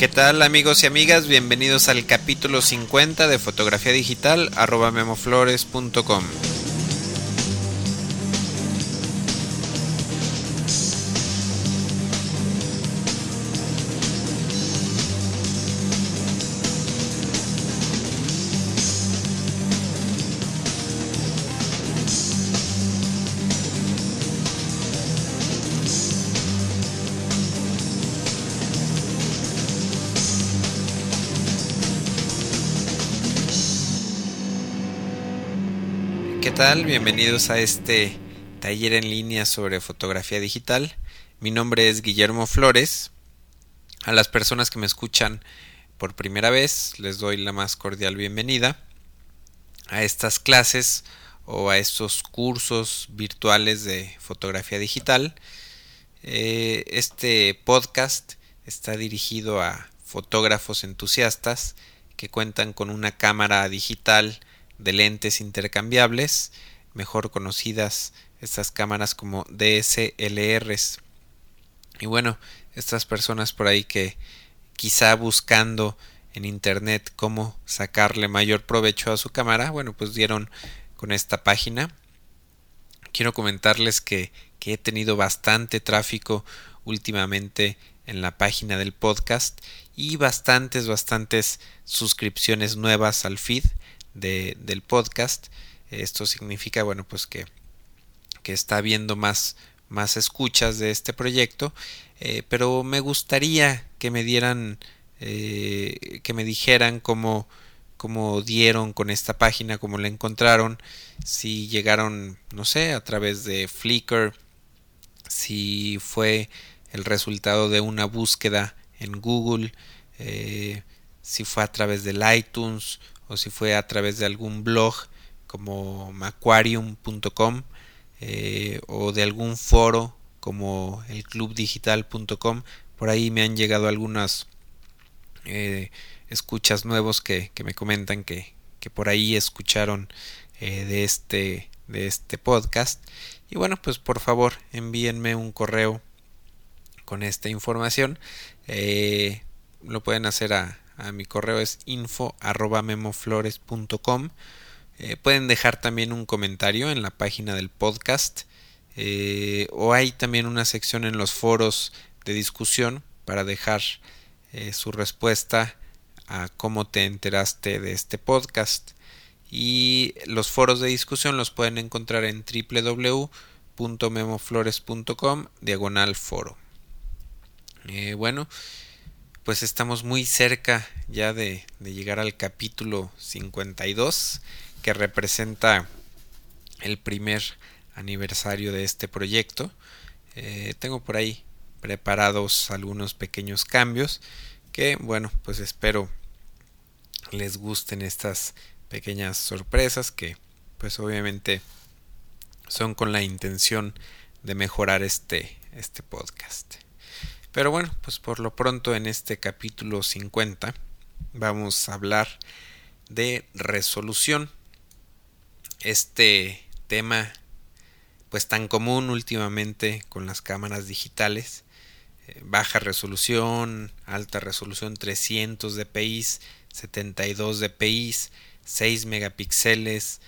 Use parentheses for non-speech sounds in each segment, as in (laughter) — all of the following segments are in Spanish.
¿Qué tal amigos y amigas? Bienvenidos al capítulo 50 de fotografía digital arroba memoflores.com. Bienvenidos a este taller en línea sobre fotografía digital. Mi nombre es Guillermo Flores. A las personas que me escuchan por primera vez les doy la más cordial bienvenida a estas clases o a estos cursos virtuales de fotografía digital. Eh, este podcast está dirigido a fotógrafos entusiastas que cuentan con una cámara digital de lentes intercambiables, mejor conocidas estas cámaras como DSLRs. Y bueno, estas personas por ahí que quizá buscando en internet cómo sacarle mayor provecho a su cámara, bueno, pues dieron con esta página. Quiero comentarles que, que he tenido bastante tráfico últimamente en la página del podcast y bastantes, bastantes suscripciones nuevas al feed de, del podcast. Esto significa, bueno, pues que, que está habiendo más, más escuchas de este proyecto, eh, pero me gustaría que me dieran, eh, que me dijeran cómo, cómo dieron con esta página, cómo la encontraron, si llegaron, no sé, a través de Flickr, si fue el resultado de una búsqueda en Google, eh, si fue a través del iTunes o si fue a través de algún blog como macquarium.com eh, o de algún foro como el clubdigital.com por ahí me han llegado algunas eh, escuchas nuevos que, que me comentan que, que, por ahí escucharon eh, de este de este podcast. Y bueno pues por favor envíenme un correo con esta información. Lo pueden hacer a, a mi correo es info arroba memoflores.com. Eh, pueden dejar también un comentario en la página del podcast eh, o hay también una sección en los foros de discusión para dejar eh, su respuesta a cómo te enteraste de este podcast y los foros de discusión los pueden encontrar en www.memoflores.com diagonal foro bueno pues estamos muy cerca ya de, llegar al capítulo 52 que representa el primer aniversario de este proyecto. Eh, tengo por ahí preparados algunos pequeños cambios que bueno pues espero les gusten estas pequeñas sorpresas que pues obviamente son con la intención de mejorar este, este podcast. Pero bueno, pues por lo pronto en este capítulo 50 vamos a hablar de resolución. Este tema pues tan común últimamente con las cámaras digitales. Eh, baja resolución, alta resolución 300 dpi, 72 dpi, 6 megapíxeles,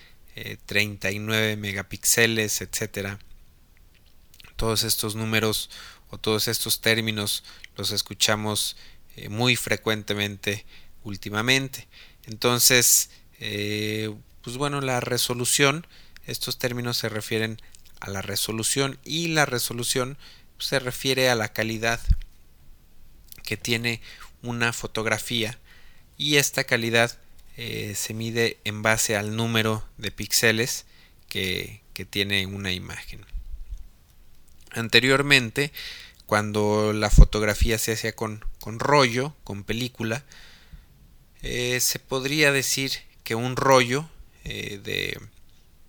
39 eh, megapíxeles, etcétera. Todos estos números todos estos términos los escuchamos eh, muy frecuentemente últimamente. Entonces, eh, pues bueno, la resolución, estos términos se refieren a la resolución y la resolución se refiere a la calidad que tiene una fotografía y esta calidad eh, se mide en base al número de píxeles que tiene una imagen. Anteriormente, cuando la fotografía se hacía con, con rollo, con película, eh, se podría decir que un rollo eh, de,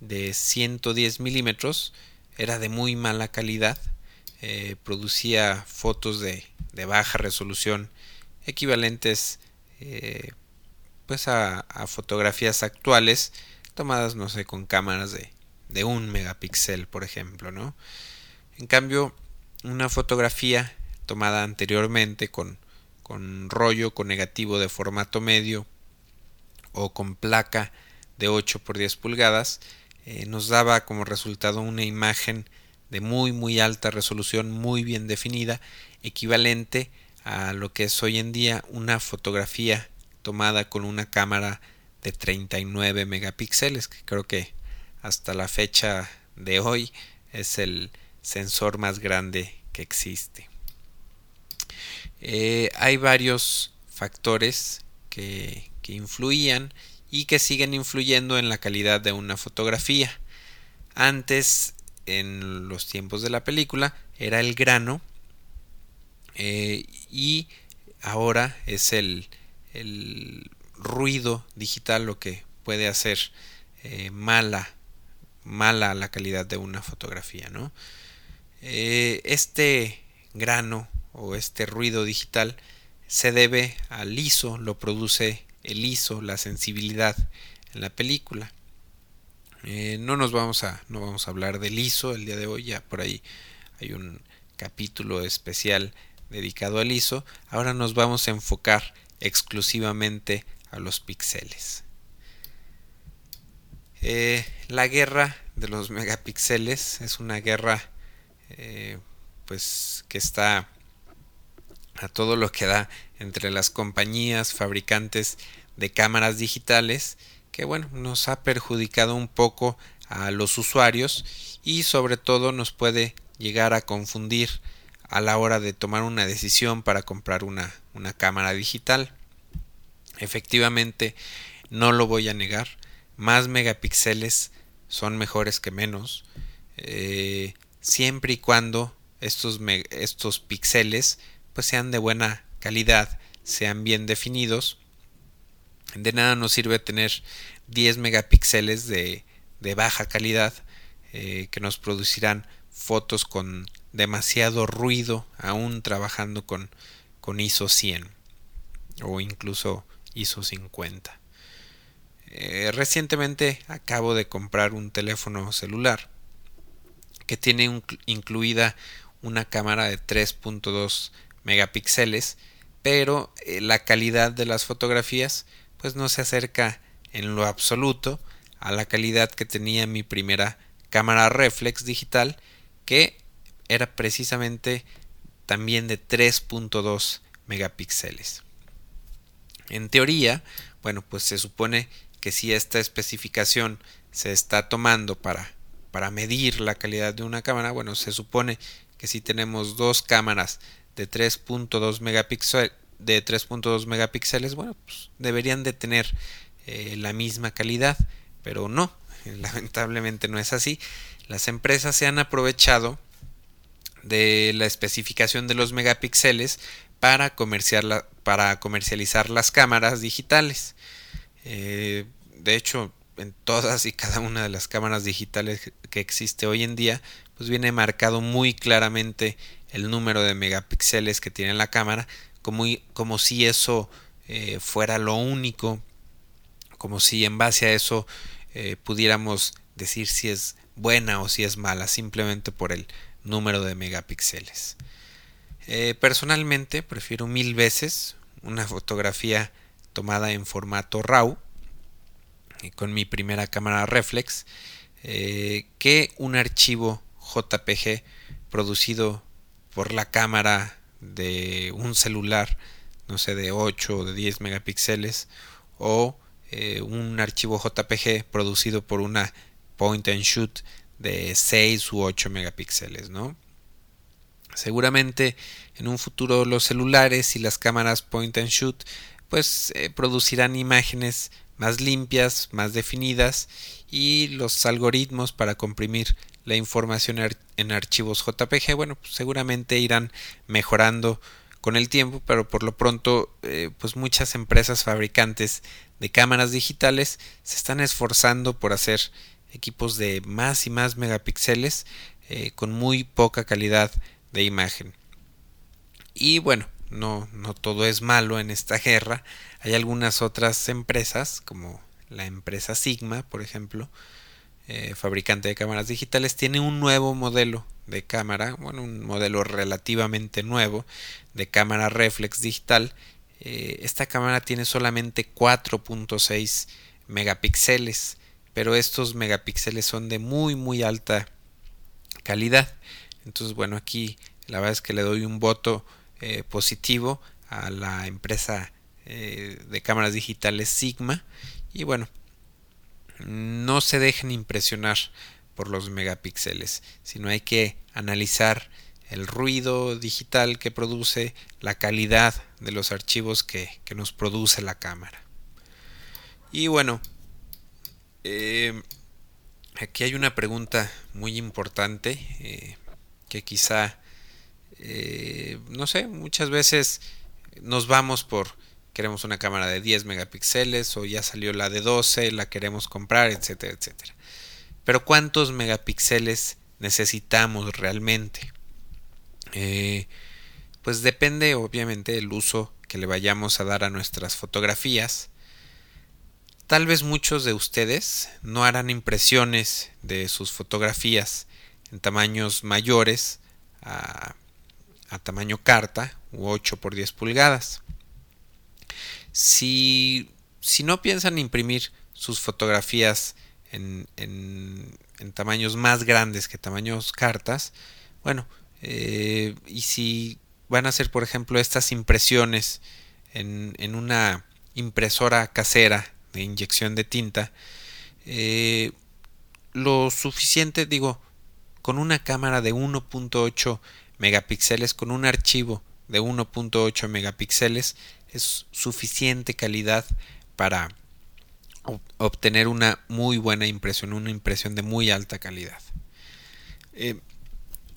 de 110 milímetros era de muy mala calidad, eh, producía fotos de, de, baja resolución equivalentes pues a, a, fotografías actuales tomadas no sé con cámaras de, de un megapíxel por ejemplo no en cambio una fotografía tomada anteriormente con, con rollo con negativo de formato medio o con placa de 8 por 10 pulgadas eh, nos daba como resultado una imagen de muy muy alta resolución muy bien definida equivalente a lo que es hoy en día una fotografía tomada con una cámara de 39 megapíxeles que creo que hasta la fecha de hoy es el sensor más grande que existe eh, hay varios factores que, que influían y que siguen influyendo en la calidad de una fotografía. Antes, en los tiempos de la película, era el grano eh, y ahora es el, el, ruido digital lo que puede hacer eh, mala mala la calidad de una fotografía ¿no? Eh, este grano o este ruido digital se debe al ISO, lo produce el ISO, la sensibilidad en la película. Eh, no nos vamos a, no vamos a hablar del ISO el día de hoy, ya por ahí hay un capítulo especial dedicado al ISO. Ahora nos vamos a enfocar exclusivamente a los píxeles. Eh, la guerra de los megapíxeles es una guerra eh, pues que está a todo lo que da entre las compañías fabricantes de cámaras digitales que bueno nos ha perjudicado un poco a los usuarios y sobre todo nos puede llegar a confundir a la hora de tomar una decisión para comprar una, una cámara digital. Efectivamente no lo voy a negar más megapíxeles son mejores que menos eh, siempre y cuando estos, estos píxeles pues sean de buena calidad, sean bien definidos. De nada nos sirve tener 10 megapíxeles de, de baja calidad eh, que nos producirán fotos con demasiado ruido aún trabajando con, con ISO 100 o incluso ISO 50. Eh, recientemente acabo de comprar un teléfono celular que tiene incluida una cámara de 3.2 megapíxeles, pero eh, la calidad de las fotografías pues no se acerca en lo absoluto a la calidad que tenía mi primera cámara reflex digital que era precisamente también de 3.2 megapíxeles. En teoría, bueno, pues se supone que si esta especificación se está tomando para, para medir la calidad de una cámara, bueno, se supone que si tenemos dos cámaras de 3.2 megapíxeles de 3.2 megapíxeles bueno pues deberían de tener eh, la misma calidad pero no (laughs) lamentablemente no es así. Las empresas se han aprovechado de la especificación de los megapíxeles para, para comercializar las cámaras digitales. Eh, de hecho en todas y cada una de las cámaras digitales que existe hoy en día pues viene marcado muy claramente el número de megapíxeles que tiene la cámara, como, como si eso eh, fuera lo único, como si en base a eso eh, pudiéramos decir si es buena o si es mala, simplemente por el número de megapíxeles. Eh, personalmente prefiero mil veces una fotografía tomada en formato RAW con mi primera cámara reflex que un archivo JPG producido por la cámara de un celular, no sé, de 8 o de 10 megapíxeles, o eh, un archivo JPG producido por una point and shoot de 6 u 8 megapíxeles, ¿no? Seguramente en un futuro los celulares y las cámaras point and shoot pues eh, producirán imágenes más limpias, más definidas y los algoritmos para comprimir la información en archivos JPG, bueno, pues seguramente irán mejorando con el tiempo, pero por lo pronto, eh, pues muchas empresas fabricantes de cámaras digitales se están esforzando por hacer equipos de más y más megapíxeles eh, con muy poca calidad de imagen. Y bueno, no, no todo es malo en esta guerra. Hay algunas otras empresas, como la empresa Sigma, por ejemplo, eh, fabricante de cámaras digitales, tiene un nuevo modelo de cámara, bueno, un modelo relativamente nuevo de cámara reflex digital. Eh, esta cámara tiene solamente 4.6 megapíxeles, pero estos megapíxeles son de muy muy alta calidad. Entonces, bueno, aquí la verdad es que le doy un voto eh, positivo a la empresa eh, de cámaras digitales Sigma y bueno, no se dejen impresionar por los megapíxeles, sino hay que analizar el ruido digital que produce, la calidad de los archivos que, nos produce la cámara. Y bueno, eh, aquí hay una pregunta muy importante que quizá, eh, no sé, muchas veces nos vamos por queremos una cámara de 10 megapíxeles o ya salió la de 12, la queremos comprar, etcétera, etcétera. Pero ¿cuántos megapíxeles necesitamos realmente? Eh, pues depende obviamente del uso que le vayamos a dar a nuestras fotografías. Tal vez muchos de ustedes no harán impresiones de sus fotografías en tamaños mayores a, a tamaño carta u 8 por 10 pulgadas. Si, si no piensan imprimir sus fotografías en, en, tamaños más grandes que tamaños cartas, bueno, eh, y si van a hacer, por ejemplo, estas impresiones en, en una impresora casera de inyección de tinta, eh, lo suficiente, digo, con una cámara de 1.8 megapíxeles, con un archivo de 1.8 megapíxeles, es suficiente calidad para obtener una muy buena impresión, una impresión de muy alta calidad. Eh,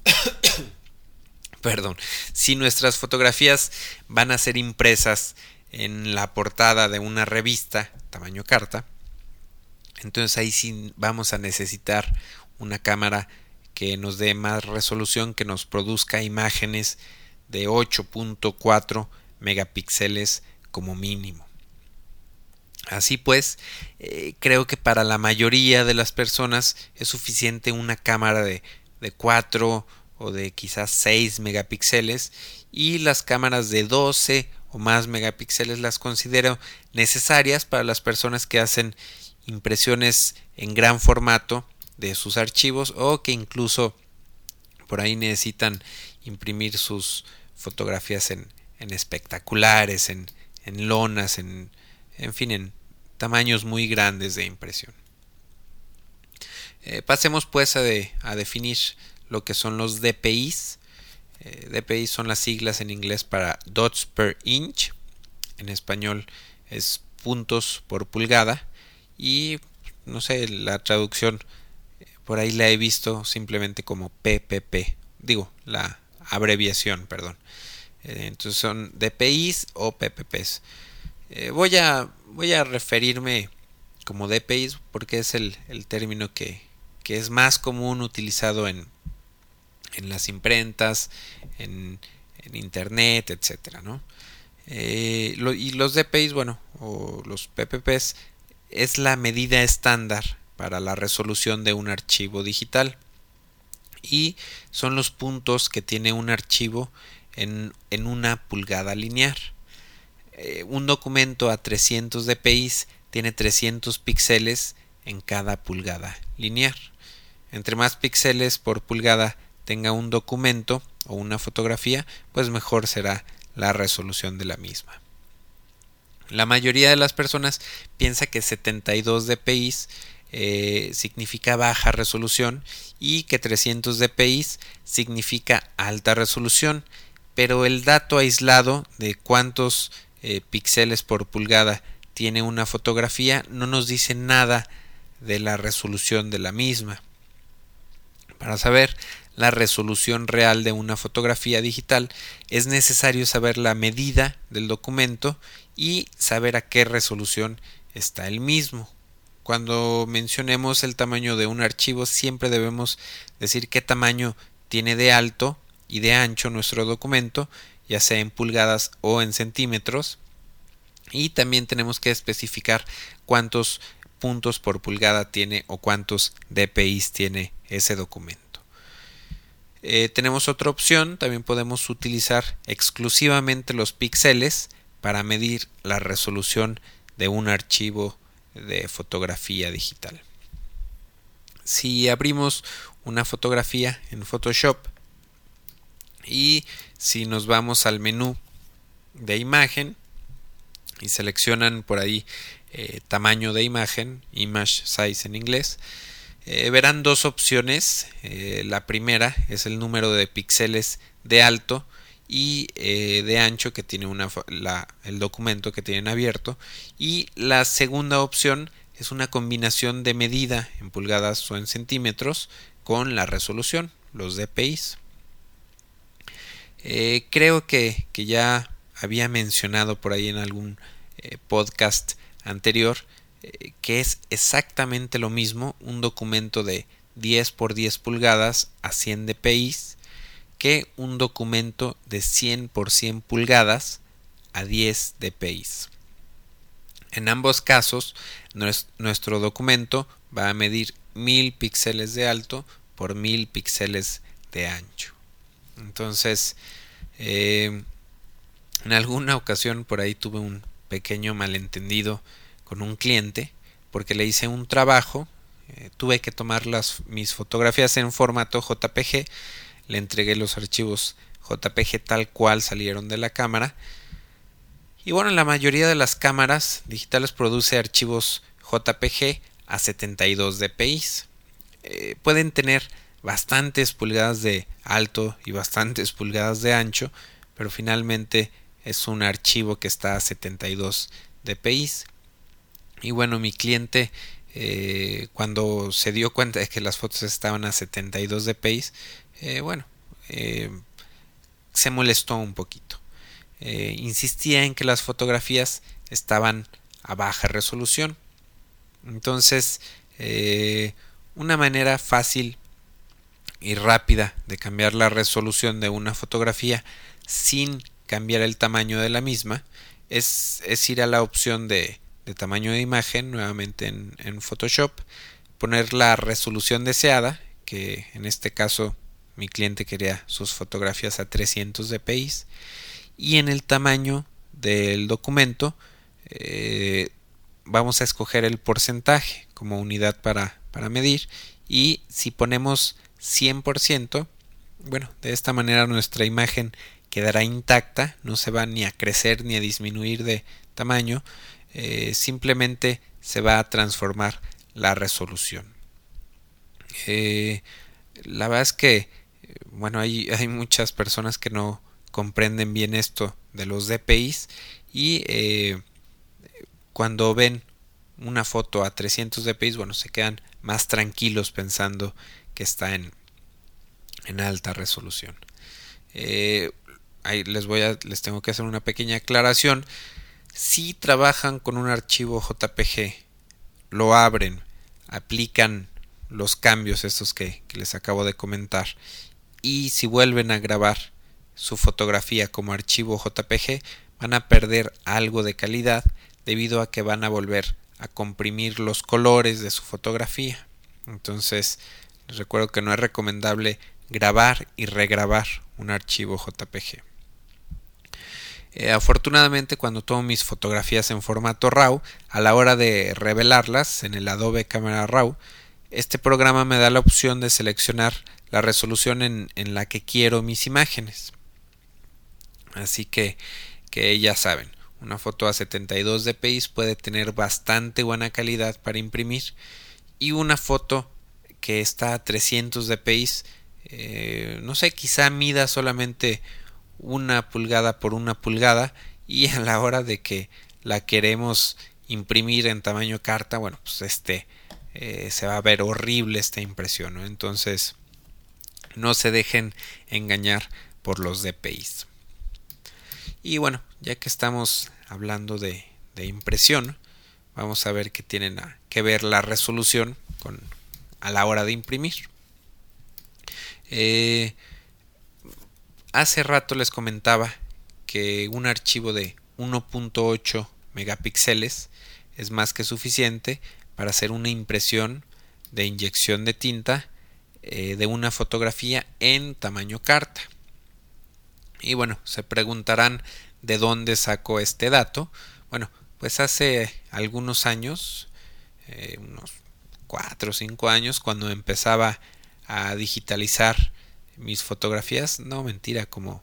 (coughs) perdón, si nuestras fotografías van a ser impresas en la portada de una revista tamaño carta, entonces ahí sí vamos a necesitar una cámara que nos dé más resolución, que nos produzca imágenes de 8.4 megapíxeles como mínimo. Así pues, eh, creo que para la mayoría de las personas es suficiente una cámara de, de 4 o de quizás 6 megapíxeles y las cámaras de 12 o más megapíxeles las considero necesarias para las personas que hacen impresiones en gran formato de sus archivos o que incluso por ahí necesitan imprimir sus fotografías en, en espectaculares, en, en lonas, en, en fin, en tamaños muy grandes de impresión. Eh, pasemos pues a, a, definir lo que son los DPIs. Eh, DPI son las siglas en inglés para dots per inch. En español es puntos por pulgada. Y no sé, la traducción por ahí la he visto simplemente como PPP. Digo, la abreviación, perdón. Eh, entonces son DPIs o PPPs. Eh, voy, a, voy a referirme como DPIs porque es el, término que, es más común utilizado en, en las imprentas, en, internet, etcétera, eh, y los DPIs, bueno, o los PPPs, es la medida estándar para la resolución de un archivo digital y son los puntos que tiene un archivo en, una pulgada lineal. Eh, un documento a 300 dpi tiene 300 píxeles en cada pulgada lineal. Entre más píxeles por pulgada tenga un documento o una fotografía, pues mejor será la resolución de la misma. La mayoría de las personas piensa que 72 dpi eh, significa baja resolución y que 300 dpi significa alta resolución pero el dato aislado de cuántos eh, píxeles por pulgada tiene una fotografía no nos dice nada de la resolución de la misma. Para saber la resolución real de una fotografía digital es necesario saber la medida del documento y saber a qué resolución está el mismo. Cuando mencionemos el tamaño de un archivo siempre debemos decir qué tamaño tiene de alto y de ancho nuestro documento, ya sea en pulgadas o en centímetros. Y también tenemos que especificar cuántos puntos por pulgada tiene o cuántos DPIs tiene ese documento. Eh, tenemos otra opción, también podemos utilizar exclusivamente los píxeles para medir la resolución de un archivo de fotografía digital. Si abrimos una fotografía en Photoshop y si nos vamos al menú de imagen y seleccionan por ahí eh, tamaño de imagen, image size en inglés, eh, verán dos opciones. Eh, la primera es el número de píxeles de alto y de ancho que tiene el documento que tienen abierto. Y la segunda opción es una combinación de medida en pulgadas o en centímetros con la resolución, los DPIs. Eh, creo que, ya había mencionado por ahí en algún eh, podcast anterior eh, que es exactamente lo mismo un documento de 10 por 10 pulgadas a 100 dpi que un documento de 100 por 100 pulgadas a 10 dpi. En ambos casos, nuestro documento va a medir 1000 píxeles de alto por 1000 píxeles de ancho. Entonces, eh, en alguna ocasión por ahí tuve un pequeño malentendido con un cliente porque le hice un trabajo, eh, tuve que tomar las, mis fotografías en formato JPG, le entregué los archivos JPG tal cual salieron de la cámara y bueno, la mayoría de las cámaras digitales produce archivos JPG a 72 dpi. Eh, pueden tener bastantes pulgadas de alto y bastantes (laughs) pulgadas de ancho, pero finalmente es un archivo que está a 72 dpi. Y bueno, mi cliente eh, cuando se dio cuenta de que las fotos estaban a 72 dpi, eh, bueno, se molestó un poquito. Eh, insistía en que las fotografías estaban a baja resolución. Entonces, eh, una manera fácil y rápida de cambiar la resolución de una fotografía sin cambiar el tamaño de la misma es, ir a la opción de, tamaño de imagen nuevamente en, en, Photoshop, poner la resolución deseada, que en este caso mi cliente quería sus fotografías a 300 dpi y en el tamaño del documento eh, vamos a escoger el porcentaje como unidad para, para medir y si ponemos 100% bueno de esta manera nuestra imagen quedará intacta no se va ni a crecer ni a disminuir de tamaño eh, simplemente se va a transformar la resolución eh, la verdad es que bueno (laughs) hay, muchas personas que no comprenden bien esto de los DPIs y eh, cuando ven una foto a 300 dpi bueno, se quedan más tranquilos pensando que está en, en alta resolución. Eh, ahí les voy a, les tengo que hacer una pequeña aclaración. Si trabajan con un archivo JPG, lo abren, aplican los cambios estos que les acabo de comentar y si vuelven a grabar su fotografía como archivo JPG van a perder algo de calidad debido a que van a volver a comprimir los colores de su fotografía. Entonces, les recuerdo que no es recomendable grabar y regrabar un archivo JPG. Eh, afortunadamente, cuando tomo mis fotografías en formato RAW, a la hora de revelarlas en el Adobe Camera RAW, este programa me da la opción de seleccionar la resolución en la que quiero mis imágenes. Así que, que ya saben, una foto a 72 dpi puede tener bastante buena calidad para imprimir y una foto que está a 300 dpi eh, no sé, quizá mida solamente una pulgada por una pulgada y a la hora de que la queremos imprimir en tamaño carta, bueno, pues este eh, se va a ver horrible esta impresión, Entonces, no se dejen engañar por los DPIs. Y bueno, ya que estamos hablando de, impresión, vamos a ver qué tienen que ver la resolución con, a la hora de imprimir. Eh, hace rato les comentaba que un archivo de 1.8 megapíxeles es más que suficiente para hacer una impresión de inyección de tinta eh, de una fotografía en tamaño carta. Y bueno, se preguntarán de dónde saco este dato. Bueno, pues hace algunos años, eh, unos 4 o 5 años, cuando empezaba a digitalizar mis fotografías, no mentira, como,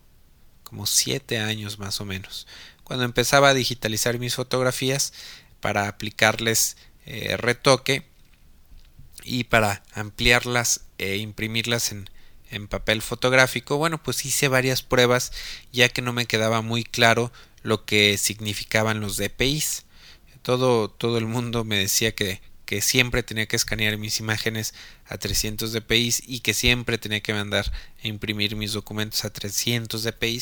como 7 años más o menos. Cuando empezaba a digitalizar mis fotografías para aplicarles eh, retoque y para ampliarlas e imprimirlas en, en papel fotográfico, bueno, pues hice varias pruebas ya que no me quedaba muy claro lo que significaban los DPIs. Todo, todo el mundo me decía que, que siempre tenía que escanear mis imágenes a 300 dpi y que siempre tenía que mandar a imprimir mis documentos a 300 dpi,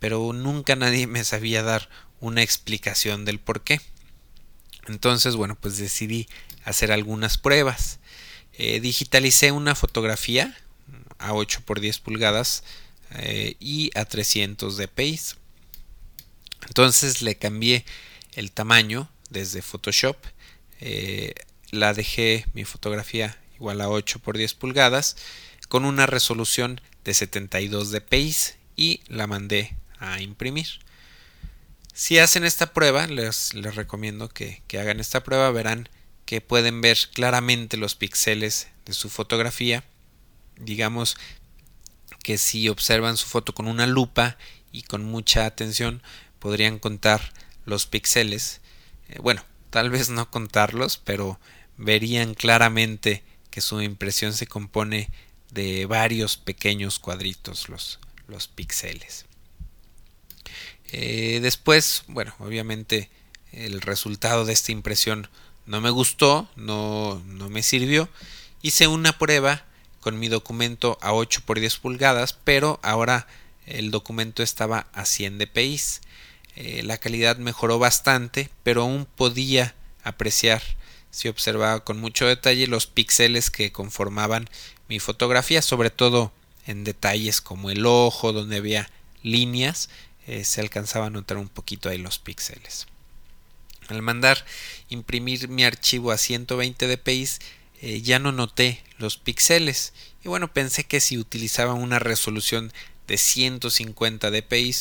pero nunca nadie me sabía dar una explicación del por qué. Entonces, bueno, pues decidí hacer algunas pruebas. Eh, digitalicé una fotografía a 8 por 10 pulgadas eh, y a 300 dpi. Entonces le cambié el tamaño desde Photoshop. Eh, la dejé mi fotografía igual a 8 por 10 pulgadas con una resolución de 72 dpi y la mandé a imprimir. Si hacen esta prueba, les, les recomiendo que, que hagan esta prueba, verán que pueden ver claramente los píxeles de su fotografía. Digamos que si observan su foto con una lupa y con mucha atención, podrían contar los píxeles. Eh, bueno, tal vez no contarlos, pero verían claramente que su impresión se compone de varios pequeños cuadritos, los, los píxeles. Eh, después, bueno, obviamente el resultado de esta impresión no me gustó, no, no me sirvió. Hice una prueba con mi documento a 8 por 10 pulgadas, pero ahora el documento estaba a 100 dpi. Eh, la calidad mejoró bastante, pero aún podía apreciar si observaba con mucho detalle los píxeles que conformaban mi fotografía, sobre todo en detalles como el ojo, donde había líneas, eh, se alcanzaba a notar un poquito ahí los píxeles. Al mandar imprimir mi archivo a 120 dpi, eh, ya no noté los píxeles y bueno, pensé que si utilizaba una resolución de 150 dpi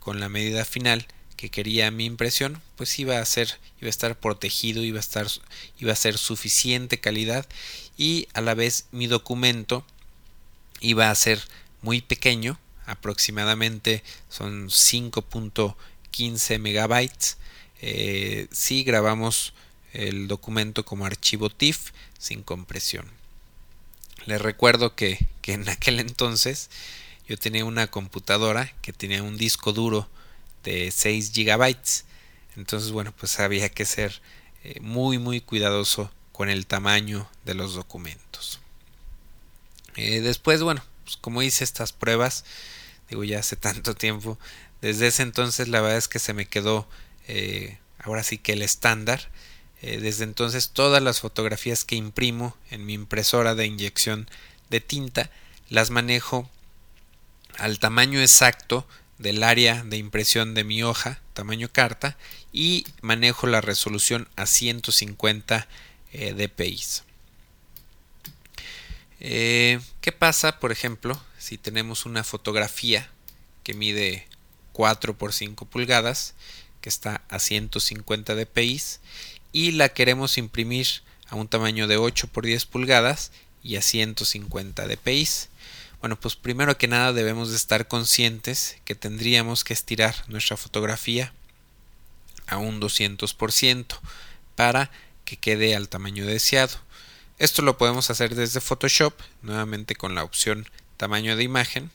con la medida final, que quería mi impresión, pues iba a ser, iba a estar protegido, iba a estar, iba a ser suficiente calidad y a la vez mi documento iba a ser muy pequeño, aproximadamente son 5.15 megabytes. Eh, si grabamos el documento como archivo TIFF sin compresión. Les recuerdo que, que en aquel entonces yo tenía una computadora que tenía un disco duro 6 gigabytes. Entonces, bueno, pues había que ser eh, muy, muy cuidadoso con el tamaño de los documentos. Eh, después, bueno, pues como hice estas pruebas, digo ya hace (laughs) tanto tiempo, desde ese entonces la verdad es que se me quedó eh, ahora sí que el estándar. desde entonces todas las fotografías que imprimo en mi impresora de inyección de tinta las manejo al tamaño exacto del área de impresión de mi hoja, tamaño carta, y manejo la resolución a 150 eh, dpi. Eh, ¿Qué pasa, por ejemplo, si tenemos una fotografía que mide 4 por 5 pulgadas, que está a 150 dpi, y la queremos imprimir a un tamaño de 8 por 10 pulgadas y a 150 dpi? Bueno, pues primero que nada debemos de estar conscientes que tendríamos que estirar nuestra fotografía a un 200% para que quede al tamaño deseado. Esto lo podemos hacer desde Photoshop, nuevamente con la opción tamaño de imagen.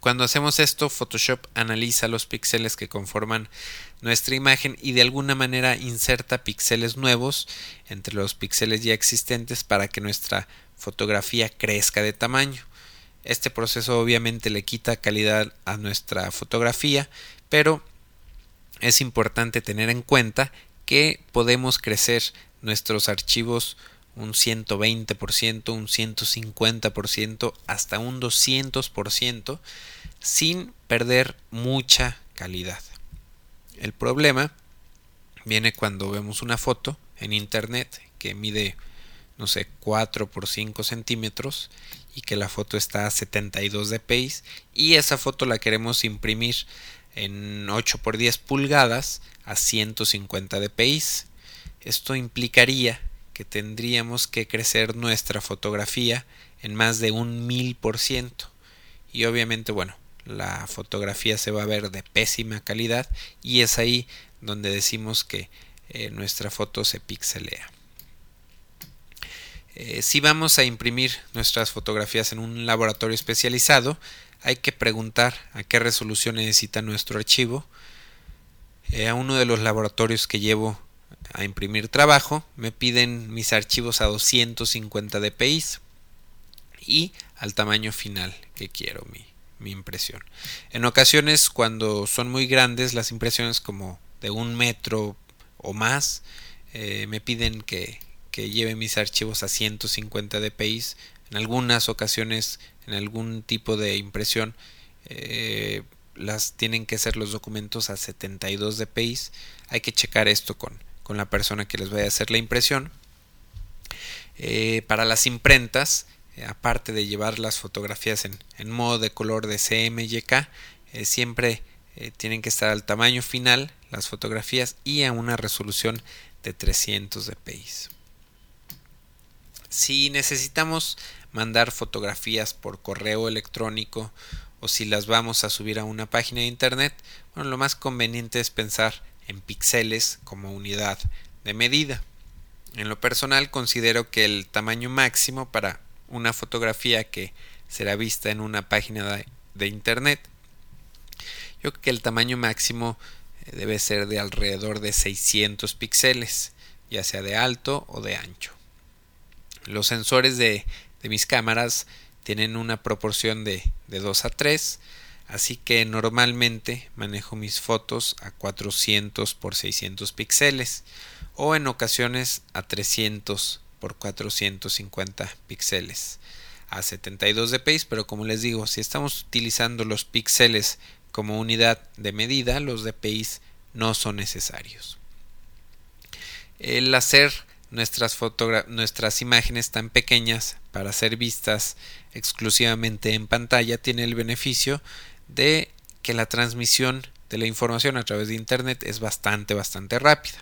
Cuando hacemos esto, Photoshop analiza los píxeles que conforman nuestra imagen y de alguna manera inserta píxeles nuevos entre los píxeles ya existentes para que nuestra fotografía crezca de tamaño. Este proceso obviamente le quita calidad a nuestra fotografía, pero es importante tener en cuenta que podemos crecer nuestros archivos un 120%, un 150%, hasta un 200% sin perder mucha calidad. El problema viene cuando vemos una foto en internet que mide no sé, 4 por 5 centímetros y que la foto está a 72 dpi y esa foto la queremos imprimir en 8 por 10 pulgadas a 150 dpi. Esto implicaría que tendríamos que crecer nuestra fotografía en más de un mil por ciento y obviamente bueno la fotografía se va a ver de pésima calidad y es ahí donde decimos que eh, nuestra foto se pixelea. Eh, si vamos a imprimir nuestras fotografías en un laboratorio especializado, hay que preguntar a qué resolución necesita nuestro archivo. Eh, a uno de los laboratorios que llevo a imprimir trabajo me piden mis archivos a 250 dpi y al tamaño final que quiero mi, impresión. En ocasiones cuando son muy grandes las impresiones como de un metro o más eh, me piden que, que, lleve mis archivos a 150 dpi. En algunas ocasiones en algún tipo de impresión eh, las tienen que ser los documentos a 72 dpi. Hay que checar esto con, con la persona que les vaya a hacer la impresión. Eh, para las imprentas eh, aparte de llevar las fotografías en, modo de color de CMYK, siempre tienen que estar al tamaño final las fotografías y a una resolución de 300 dpi. Si necesitamos mandar fotografías por correo electrónico o si las vamos a subir a una página de internet, bueno, lo más conveniente es pensar en píxeles como unidad de medida. En lo personal considero que el tamaño máximo para una fotografía que será vista en una página de, internet. Yo creo que el tamaño máximo eh, debe ser de alrededor de 600 píxeles, ya sea de alto o de ancho. Los sensores de, mis cámaras tienen una proporción de, de 2 a 3, así que normalmente manejo mis fotos a 400 por 600 píxeles o en ocasiones a 300 por 450 píxeles a 72 dpi, pero como les digo, si estamos utilizando los píxeles como unidad de medida, los dpi no son necesarios. El hacer nuestras, imágenes tan pequeñas para ser vistas exclusivamente en pantalla tiene el beneficio de que la transmisión de la información a través de internet es bastante bastante rápida.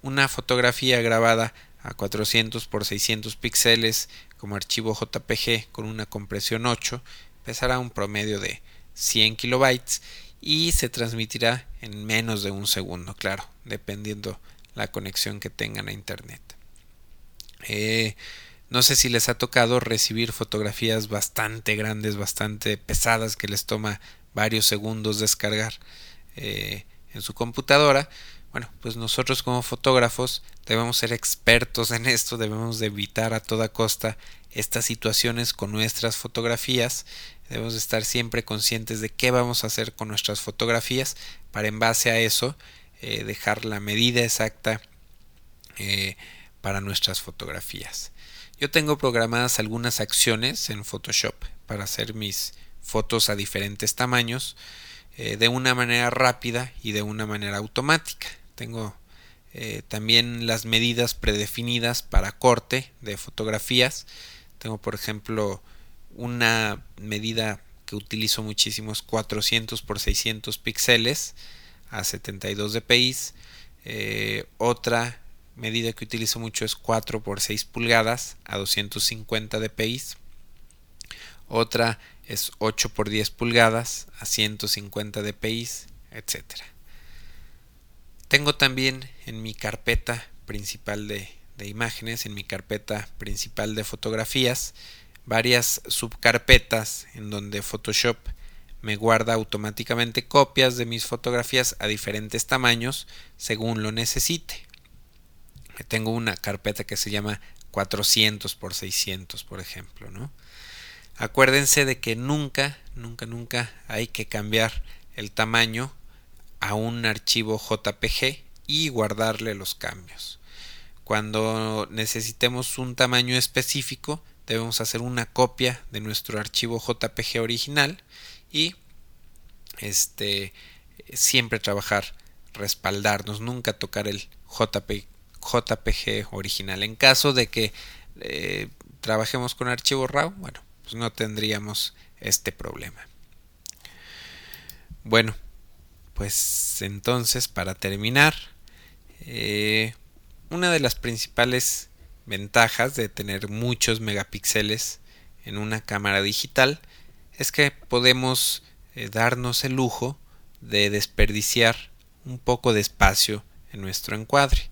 Una fotografía grabada a 400 por 600 píxeles como archivo JPG con una compresión 8 pesará un promedio de 100 kilobytes y se transmitirá en menos de un segundo, claro, dependiendo la conexión que tengan a internet. Eh, no sé si les ha tocado recibir fotografías bastante grandes, bastante pesadas que les toma varios segundos descargar eh, en su computadora. Bueno, pues nosotros como fotógrafos debemos ser expertos en esto, debemos de evitar a toda costa estas situaciones con nuestras fotografías, debemos de estar siempre conscientes de qué vamos a hacer con nuestras fotografías para en base a eso eh, dejar la medida exacta para nuestras fotografías. Yo tengo programadas algunas acciones en Photoshop para hacer mis fotos a diferentes tamaños eh, de una manera rápida y de una manera automática. Tengo eh, también las medidas predefinidas para corte de fotografías. Tengo por ejemplo una medida que utilizo muchísimo es 400 por 600 píxeles a 72 dpi. Eh, otra medida que utilizo mucho es 4 por 6 pulgadas a 250 dpi. Otra es 8 por 10 pulgadas a 150 dpi, etcétera. Tengo también en mi carpeta principal de, imágenes, en mi carpeta principal de fotografías, varias subcarpetas en donde Photoshop me guarda automáticamente copias de mis fotografías a diferentes tamaños según lo necesite. Tengo una carpeta que se llama 400 por 600, por ejemplo, ¿no? Acuérdense de que nunca, nunca, nunca hay que cambiar el tamaño a un archivo JPG y guardarle los cambios. Cuando necesitemos un tamaño específico, debemos hacer una copia de nuestro archivo JPG original y este siempre trabajar respaldarnos, nunca tocar el JPG, JPG original. En caso de que eh, trabajemos con archivo RAW, bueno, pues no tendríamos este problema. Bueno, pues entonces para terminar, eh, una de las principales ventajas de tener muchos megapíxeles en una cámara digital es que podemos eh, darnos el lujo de desperdiciar un poco de espacio en nuestro encuadre.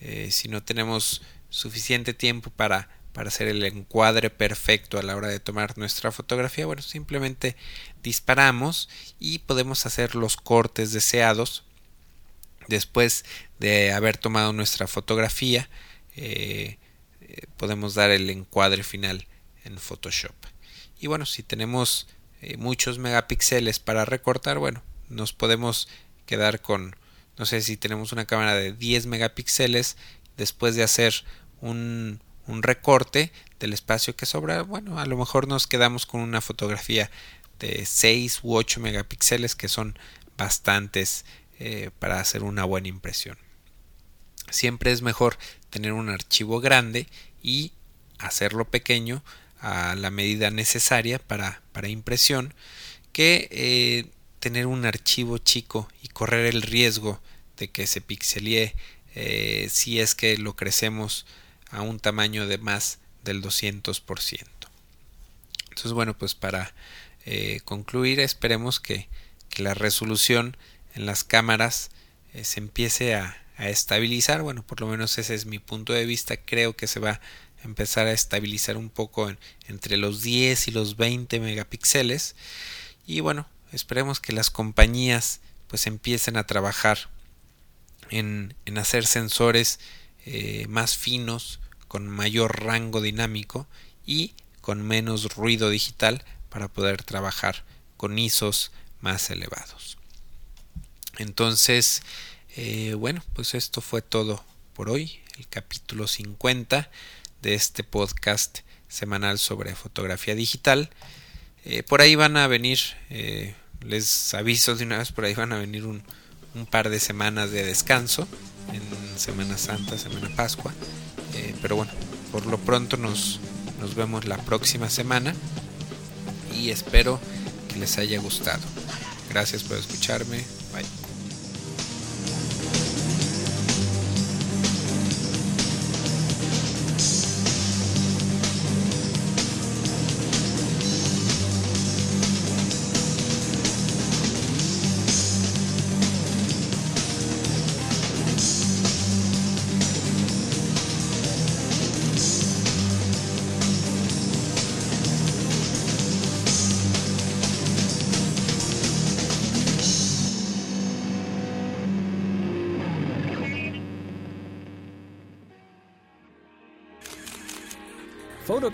Eh, si no tenemos suficiente tiempo para, para hacer el encuadre perfecto a la hora de tomar nuestra fotografía, bueno, simplemente disparamos y podemos hacer los cortes deseados después de haber tomado nuestra fotografía. Eh, eh, podemos dar el encuadre final en Photoshop. Y bueno, si tenemos muchos megapíxeles para recortar, bueno, nos podemos quedar con no sé si tenemos una cámara de 10 megapíxeles después de hacer un, un recorte del espacio que sobra. Bueno a lo mejor nos quedamos con una fotografía de 6 u 8 megapíxeles que son bastantes eh, para hacer una buena impresión. Siempre es mejor tener un archivo grande y hacerlo pequeño a la medida necesaria para, para impresión que eh, tener un archivo chico y correr el riesgo de que se pixelie eh, si es que lo crecemos a un tamaño de más del 200%. Entonces, bueno, pues para eh, concluir, esperemos que, la resolución en las cámaras eh, se empiece a, estabilizar. Bueno, por lo menos ese es mi punto de vista. Creo que se va a empezar a estabilizar un poco entre los 10 y los 20 megapíxeles. Y bueno, esperemos que las compañías pues empiecen a trabajar en, hacer sensores eh, más finos, con mayor rango dinámico y con menos ruido digital para poder trabajar con ISOs más elevados. Entonces, eh, bueno, pues esto fue todo por hoy, el capítulo 50 de este podcast semanal sobre fotografía digital. Eh, por ahí van a venir, les aviso de una vez, por ahí van a venir un, un par de semanas de descanso en Semana Santa, Semana Pascua. Eh, pero bueno, por lo pronto nos, nos vemos la próxima semana y espero que les haya gustado. Gracias por escucharme.